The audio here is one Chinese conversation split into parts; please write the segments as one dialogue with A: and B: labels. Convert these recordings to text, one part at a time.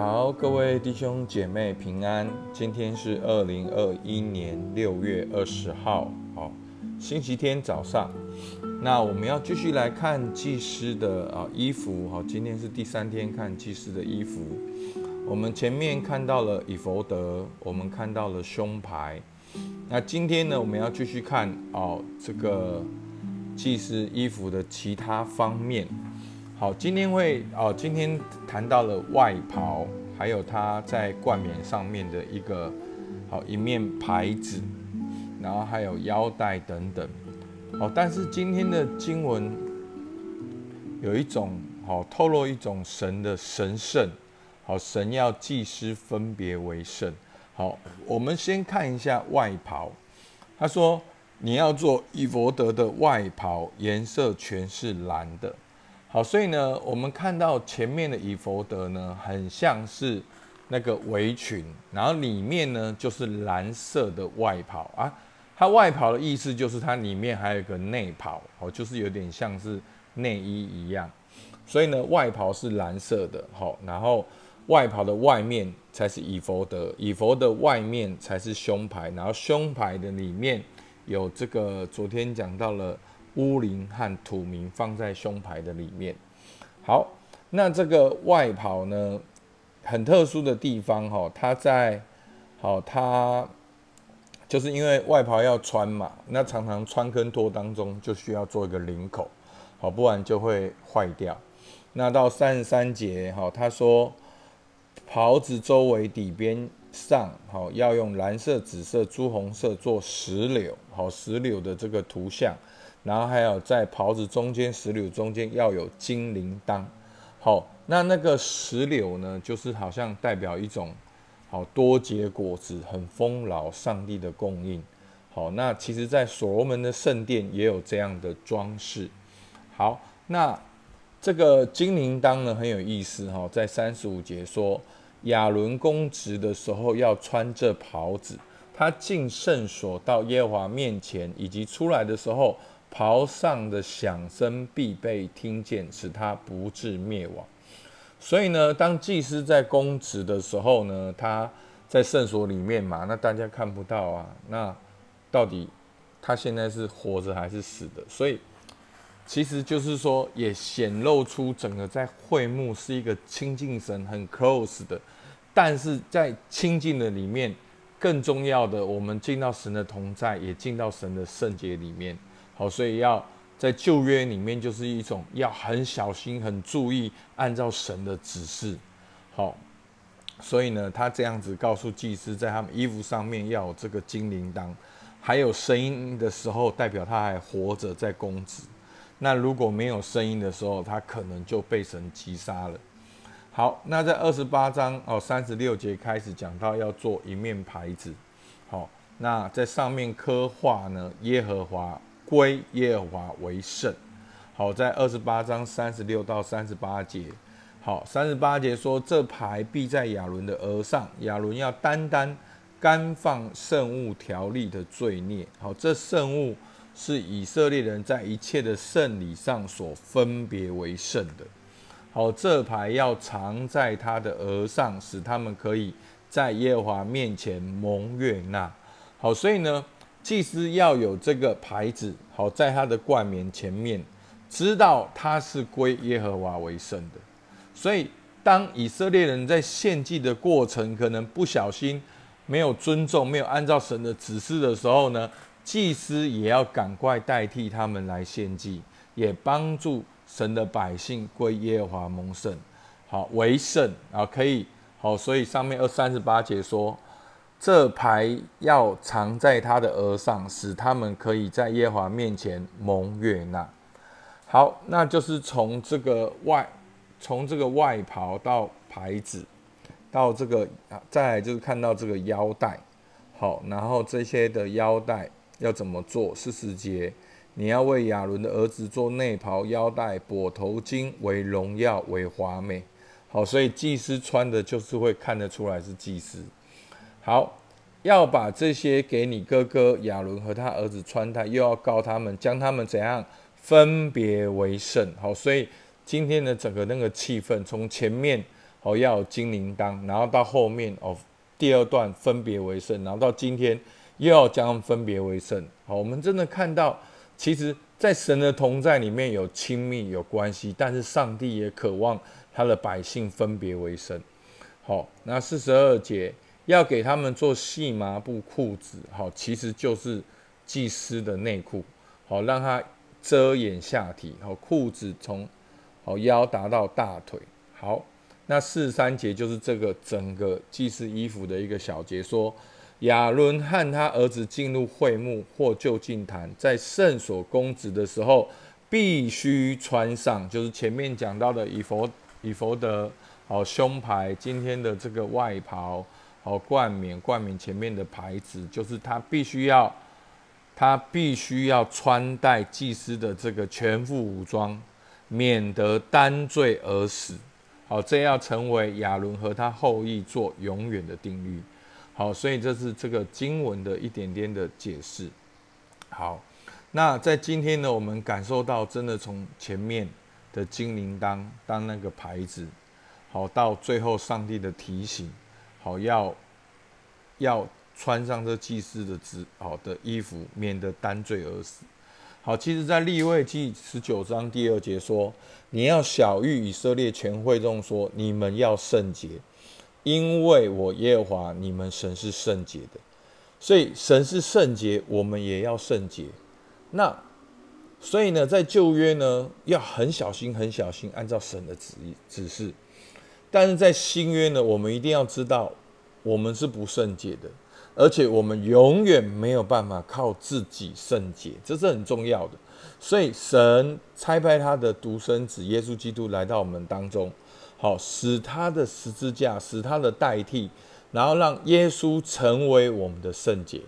A: 好，各位弟兄姐妹平安。今天是二零二一年六月二十号，好，星期天早上。那我们要继续来看祭司的啊衣服，好，今天是第三天看祭司的衣服。我们前面看到了以佛德，我们看到了胸牌。那今天呢，我们要继续看哦这个祭司衣服的其他方面。好，今天会哦，今天谈到了外袍，还有它在冠冕上面的一个好一面牌子，然后还有腰带等等。好，但是今天的经文有一种好透露一种神的神圣，好神要祭司分别为圣。好，我们先看一下外袍。他说你要做以佛德的外袍，颜色全是蓝的。好，所以呢，我们看到前面的以佛德呢，很像是那个围裙，然后里面呢就是蓝色的外袍啊。它外袍的意思就是它里面还有一个内袍，哦，就是有点像是内衣一样。所以呢，外袍是蓝色的，好，然后外袍的外面才是以佛德，以佛的外面才是胸牌，然后胸牌的里面有这个昨天讲到了。乌灵和土名放在胸牌的里面。好，那这个外袍呢，很特殊的地方哈，它在好，它就是因为外袍要穿嘛，那常常穿跟脱当中就需要做一个领口，好，不然就会坏掉。那到三十三节哈，他说袍子周围底边上好要用蓝色、紫色、朱红色做石榴，好石榴的这个图像。然后还有在袍子中间石榴中间要有金铃铛，好，那那个石榴呢，就是好像代表一种好多结果子、很丰饶上帝的供应。好，那其实，在所罗门的圣殿也有这样的装饰。好，那这个金铃铛呢很有意思哈，在三十五节说亚伦公职的时候要穿这袍子，他进圣所到耶和华面前，以及出来的时候。袍上的响声必被听见，使他不致灭亡。所以呢，当祭司在供职的时候呢，他在圣所里面嘛，那大家看不到啊。那到底他现在是活着还是死的？所以其实就是说，也显露出整个在会幕是一个亲近神很 close 的。但是在亲近的里面，更重要的，我们进到神的同在，也进到神的圣洁里面。好，所以要在旧约里面，就是一种要很小心、很注意，按照神的指示。好，所以呢，他这样子告诉祭司，在他们衣服上面要有这个金铃铛，还有声音的时候，代表他还活着在公职。那如果没有声音的时候，他可能就被神击杀了。好，那在二十八章哦三十六节开始讲到要做一面牌子。好，那在上面刻画呢，耶和华。归耶和华为圣。好，在二十八章三十六到三十八节。好，三十八节说：这牌必在亚伦的额上，亚伦要单单干放圣物条例的罪孽。好，这圣物是以色列人在一切的圣礼上所分别为圣的。好，这牌要藏在他的额上，使他们可以在耶和华面前蒙悦纳。好，所以呢。祭司要有这个牌子，好在他的冠冕前面，知道他是归耶和华为圣的。所以，当以色列人在献祭的过程，可能不小心没有尊重、没有按照神的指示的时候呢，祭司也要赶快代替他们来献祭，也帮助神的百姓归耶和华蒙圣，好为圣啊，可以好。所以上面二三十八节说。这牌要藏在他的额上，使他们可以在耶和华面前蒙悦纳。好，那就是从这个外，从这个外袍到牌子，到这个啊，再来就是看到这个腰带。好，然后这些的腰带要怎么做？四十节，你要为亚伦的儿子做内袍、腰带、裹头巾，为荣耀，为华美。好，所以祭司穿的就是会看得出来是祭司。好，要把这些给你哥哥亚伦和他儿子穿戴，又要告他们，将他们怎样分别为圣。好，所以今天的整个那个气氛，从前面哦，要有金铃铛，然后到后面哦，第二段分别为圣，然后到今天又要将分别为圣。好，我们真的看到，其实，在神的同在里面有亲密有关系，但是上帝也渴望他的百姓分别为圣。好，那四十二节要给他们做细麻布裤子，好，其实就是祭司的内裤，好，让他遮掩下体，好，裤子从好腰达到大腿，好。那四三节就是这个整个祭祀衣服的一个小节，说亚伦和他儿子进入会幕或就近坛，在圣所公职的时候，必须穿上，就是前面讲到的以佛以佛的好胸牌，今天的这个外袍，好冠冕，冠冕前面的牌子，就是他必须要，他必须要穿戴祭司的这个全副武装，免得担罪而死。好，这要成为亚伦和他后裔做永远的定律。好，所以这是这个经文的一点点的解释。好，那在今天呢，我们感受到真的从前面的金铃铛当那个牌子，好，到最后上帝的提醒，好要要穿上这祭司的职好的衣服，免得担罪而死。好，其实，在立位记十九章第二节说：“你要小谕以色列全会众说，你们要圣洁，因为我耶和华你们神是圣洁的。所以神是圣洁，我们也要圣洁。那所以呢，在旧约呢，要很小心、很小心，按照神的旨意指示；但是在新约呢，我们一定要知道，我们是不圣洁的。”而且我们永远没有办法靠自己圣洁，这是很重要的。所以神差派他的独生子耶稣基督来到我们当中，好使他的十字架，使他的代替，然后让耶稣成为我们的圣洁。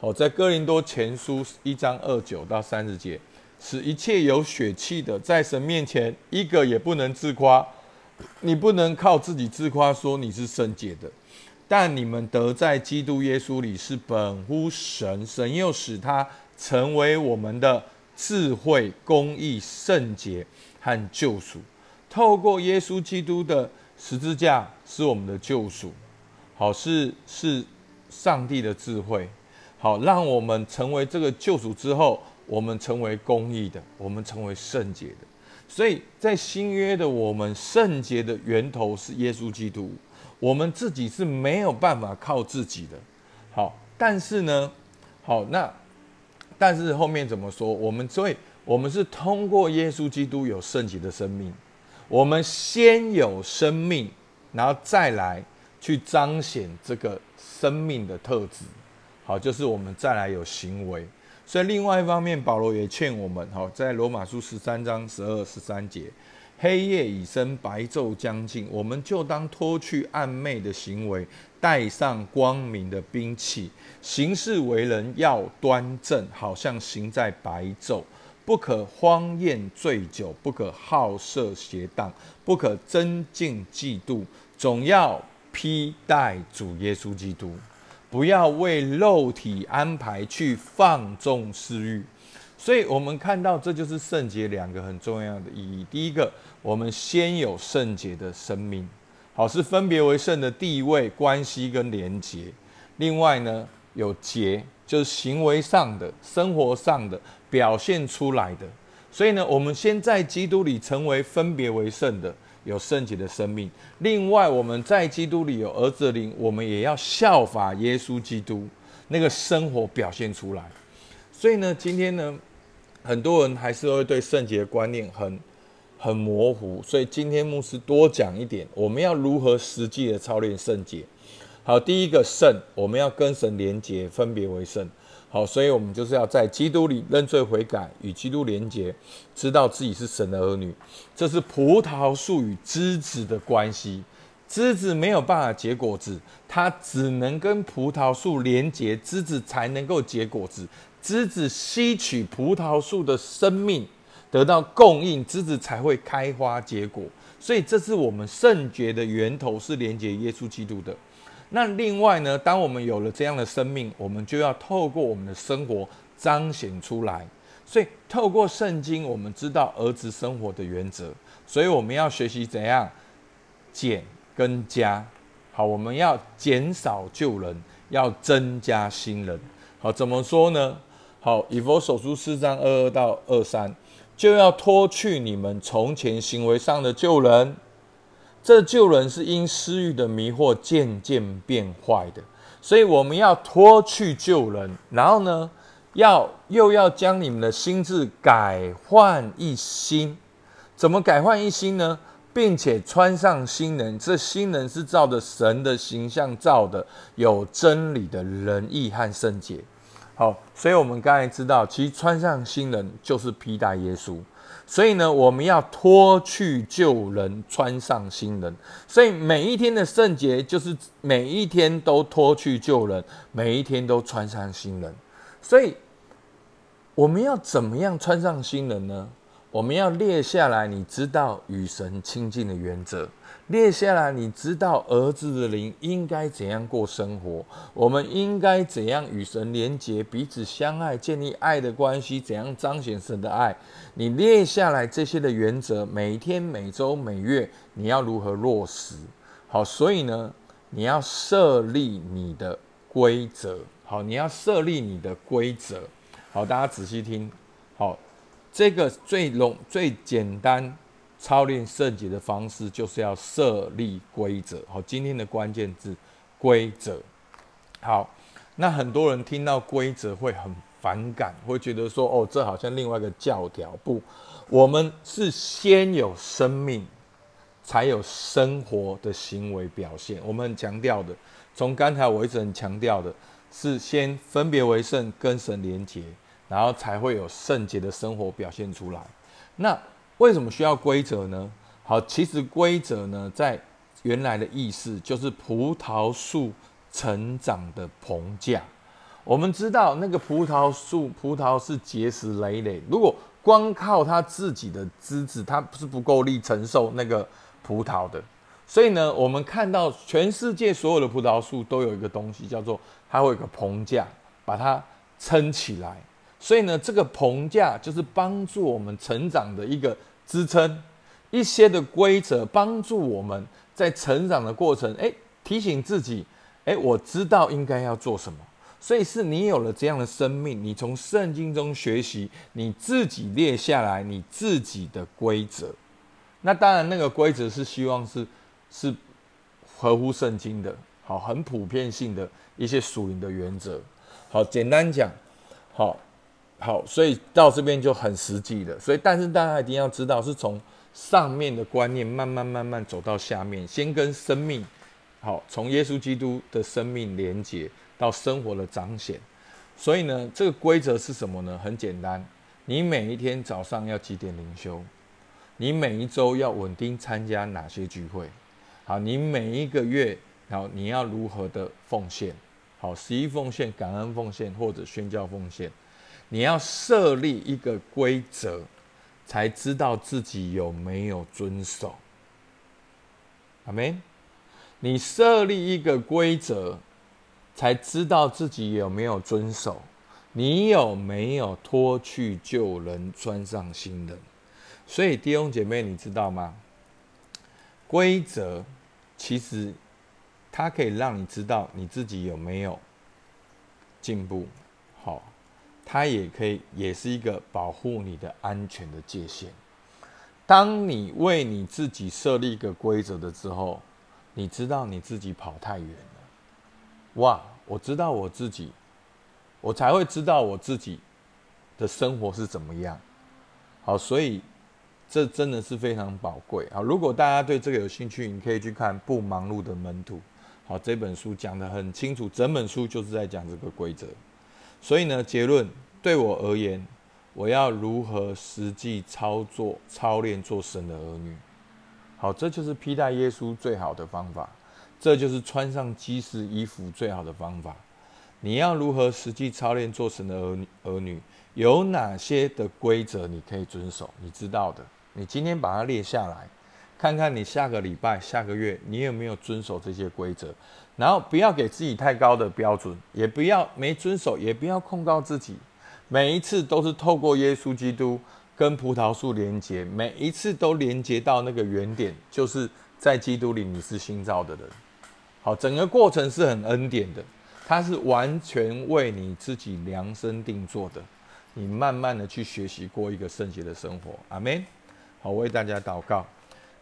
A: 好，在哥林多前书一章二九到三十节，使一切有血气的，在神面前一个也不能自夸。你不能靠自己自夸说你是圣洁的。但你们得在基督耶稣里是本乎神，神又使他成为我们的智慧、公义、圣洁和救赎。透过耶稣基督的十字架是我们的救赎，好是是上帝的智慧，好让我们成为这个救赎之后，我们成为公义的，我们成为圣洁的。所以在新约的我们圣洁的源头是耶稣基督。我们自己是没有办法靠自己的，好，但是呢，好，那但是后面怎么说？我们所以，我们是通过耶稣基督有圣洁的生命，我们先有生命，然后再来去彰显这个生命的特质，好，就是我们再来有行为。所以另外一方面，保罗也劝我们，哈，在罗马书十三章十二十三节。黑夜已深，白昼将近，我们就当脱去暗昧的行为，带上光明的兵器，行事为人要端正，好像行在白昼。不可荒宴醉酒，不可好色邪荡，不可增进嫉妒，总要披戴主耶稣基督。不要为肉体安排去放纵私欲。所以，我们看到这就是圣洁两个很重要的意义。第一个，我们先有圣洁的生命，好是分别为圣的地位、关系跟连结。另外呢，有节，就是行为上的、生活上的表现出来的。所以呢，我们先在基督里成为分别为圣的，有圣洁的生命。另外，我们在基督里有儿子的灵，我们也要效法耶稣基督那个生活表现出来。所以呢，今天呢。很多人还是会对圣洁的观念很很模糊，所以今天牧师多讲一点，我们要如何实际的操练圣洁。好，第一个圣，我们要跟神连结，分别为圣。好，所以我们就是要在基督里认罪悔改，与基督连结，知道自己是神的儿女。这是葡萄树与枝子的关系，枝子没有办法结果子，它只能跟葡萄树连结，枝子才能够结果子。枝子吸取葡萄树的生命，得到供应，枝子才会开花结果。所以，这是我们圣洁的源头，是连接耶稣基督的。那另外呢，当我们有了这样的生命，我们就要透过我们的生活彰显出来。所以，透过圣经，我们知道儿子生活的原则。所以，我们要学习怎样减跟加。好，我们要减少旧人，要增加新人。好，怎么说呢？好，以佛所书四章二二到二三，就要脱去你们从前行为上的旧人。这旧人是因私欲的迷惑渐渐变坏的，所以我们要脱去旧人，然后呢，要又要将你们的心智改换一新。怎么改换一新呢？并且穿上新人，这新人是照着神的形象造的，有真理的仁义和圣洁。好，所以我们刚才知道，其实穿上新人就是披戴耶稣。所以呢，我们要脱去旧人，穿上新人。所以每一天的圣洁，就是每一天都脱去旧人，每一天都穿上新人。所以我们要怎么样穿上新人呢？我们要列下来，你知道与神亲近的原则。列下来，你知道儿子的灵应该怎样过生活？我们应该怎样与神连结，彼此相爱，建立爱的关系？怎样彰显神的爱？你列下来这些的原则，每天、每周、每月，你要如何落实？好，所以呢，你要设立你的规则。好，你要设立你的规则。好，大家仔细听。好，这个最容、最简单。操练圣洁的方式就是要设立规则。好，今天的关键字规则。好，那很多人听到规则会很反感，会觉得说：“哦，这好像另外一个教条。”不，我们是先有生命，才有生活的行为表现。我们很强调的，从刚才我一直很强调的，是先分别为圣，跟神连结，然后才会有圣洁的生活表现出来。那为什么需要规则呢？好，其实规则呢，在原来的意思就是葡萄树成长的棚架。我们知道，那个葡萄树葡萄是结实累累，如果光靠它自己的枝子，它是不够力承受那个葡萄的。所以呢，我们看到全世界所有的葡萄树都有一个东西，叫做它会有个棚架，把它撑起来。所以呢，这个棚架就是帮助我们成长的一个。支撑一些的规则，帮助我们在成长的过程，哎，提醒自己，哎，我知道应该要做什么。所以是你有了这样的生命，你从圣经中学习，你自己列下来你自己的规则。那当然，那个规则是希望是是合乎圣经的，好，很普遍性的一些属灵的原则。好，简单讲，好。好，所以到这边就很实际的。所以，但是大家一定要知道，是从上面的观念慢慢慢慢走到下面，先跟生命，好，从耶稣基督的生命连接到生活的彰显。所以呢，这个规则是什么呢？很简单，你每一天早上要几点灵修？你每一周要稳定参加哪些聚会？好，你每一个月，好，你要如何的奉献？好，十一奉献、感恩奉献或者宣教奉献。你要设立一个规则，才知道自己有没有遵守。阿门。你设立一个规则，才知道自己有没有遵守。你有没有脱去旧人，穿上新人？所以弟兄姐妹，你知道吗？规则其实它可以让你知道你自己有没有进步。它也可以，也是一个保护你的安全的界限。当你为你自己设立一个规则的之后，你知道你自己跑太远了。哇，我知道我自己，我才会知道我自己的生活是怎么样。好，所以这真的是非常宝贵啊！如果大家对这个有兴趣，你可以去看《不忙碌的门徒》。好，这本书讲的很清楚，整本书就是在讲这个规则。所以呢，结论对我而言，我要如何实际操作、操练做神的儿女？好，这就是披戴耶稣最好的方法，这就是穿上基石衣服最好的方法。你要如何实际操练做神的儿女？儿女有哪些的规则你可以遵守？你知道的，你今天把它列下来，看看你下个礼拜、下个月你有没有遵守这些规则。然后不要给自己太高的标准，也不要没遵守，也不要控告自己。每一次都是透过耶稣基督跟葡萄树连接，每一次都连接到那个原点，就是在基督里你是新造的人。好，整个过程是很恩典的，它是完全为你自己量身定做的。你慢慢的去学习过一个圣洁的生活，阿门。好，为大家祷告，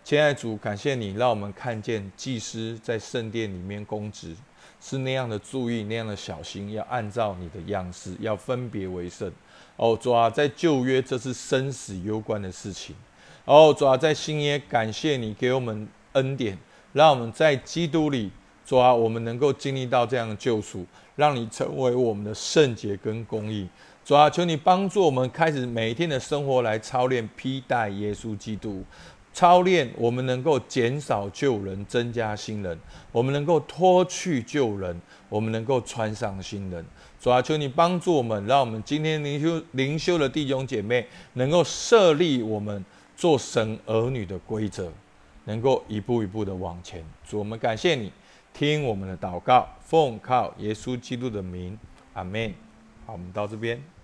A: 亲爱主，感谢你让我们看见祭司在圣殿里面供职是那样的注意，那样的小心，要按照你的样式，要分别为圣。哦，主啊，在旧约这是生死攸关的事情。哦，主啊，在新约感谢你给我们恩典，让我们在基督里，主啊，我们能够经历到这样的救赎，让你成为我们的圣洁跟公义。主啊，求你帮助我们开始每一天的生活来操练披戴耶稣基督，操练我们能够减少旧人，增加新人；我们能够脱去旧人，我们能够穿上新人。主啊，求你帮助我们，让我们今天灵修灵修的弟兄姐妹能够设立我们做神儿女的规则，能够一步一步的往前。主，我们感谢你，听我们的祷告，奉靠耶稣基督的名，阿门。好，我们到这边。